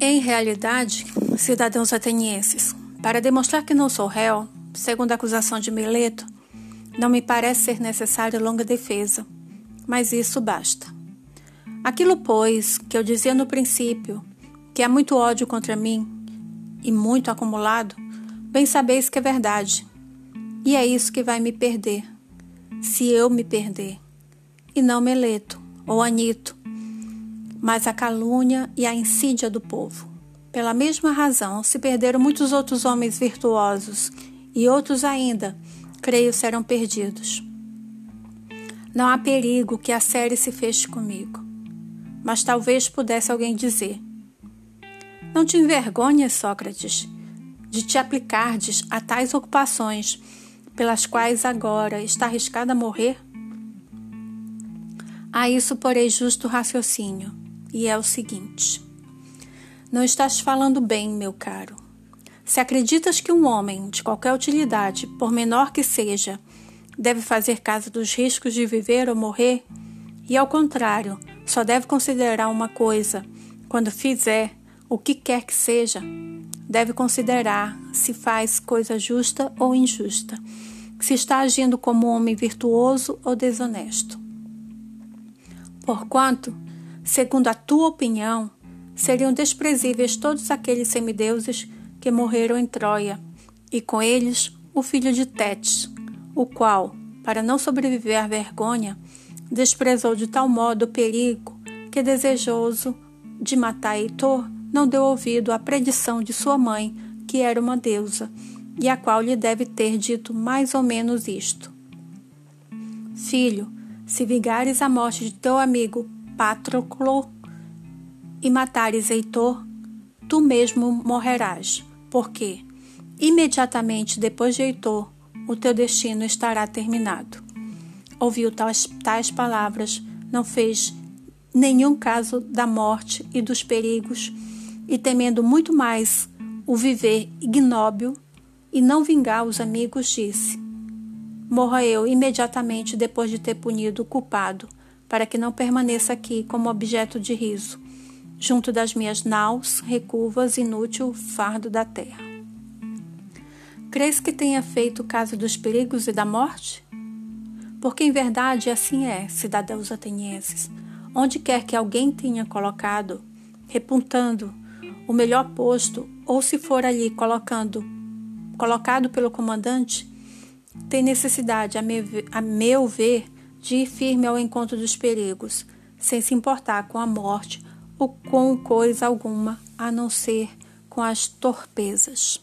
Em realidade, cidadãos atenienses, para demonstrar que não sou réu, segundo a acusação de Mileto, não me parece ser necessária longa defesa, mas isso basta. Aquilo, pois, que eu dizia no princípio, que há muito ódio contra mim e muito acumulado, bem sabeis que é verdade. E é isso que vai me perder, se eu me perder, e não Meleto ou Anito, mas a calúnia e a insídia do povo. Pela mesma razão, se perderam muitos outros homens virtuosos, e outros ainda, creio, serão perdidos. Não há perigo que a série se feche comigo. Mas talvez pudesse alguém dizer: Não te envergonhas, Sócrates, de te aplicardes a tais ocupações pelas quais agora está arriscada a morrer? A isso porei justo raciocínio e é o seguinte: Não estás falando bem, meu caro. Se acreditas que um homem de qualquer utilidade, por menor que seja, deve fazer caso dos riscos de viver ou morrer, e ao contrário, só deve considerar uma coisa quando fizer o que quer que seja, deve considerar se faz coisa justa ou injusta, se está agindo como homem virtuoso ou desonesto. Porquanto, segundo a tua opinião, seriam desprezíveis todos aqueles semideuses que morreram em Troia, e com eles o filho de Tétis, o qual, para não sobreviver à vergonha, desprezou de tal modo o perigo que, desejoso de matar Heitor, não deu ouvido à predição de sua mãe, que era uma deusa, e a qual lhe deve ter dito mais ou menos isto: Filho, se vingares a morte de teu amigo Patroclo e matares Heitor, tu mesmo morrerás, porque imediatamente depois de Heitor, o teu destino estará terminado. Ouviu tais, tais palavras, não fez nenhum caso da morte e dos perigos, e temendo muito mais o viver ignóbil e não vingar os amigos, disse: Morra eu imediatamente depois de ter punido o culpado para que não permaneça aqui como objeto de riso, junto das minhas naus, recurvas, inútil fardo da terra. Crês que tenha feito caso dos perigos e da morte? Porque em verdade assim é, cidadãos atenienses. Onde quer que alguém tenha colocado, repuntando o melhor posto, ou se for ali colocando, colocado pelo comandante, tem necessidade, a meu, a meu ver, de ir firme ao encontro dos perigos, sem se importar com a morte ou com coisa alguma, a não ser com as torpezas.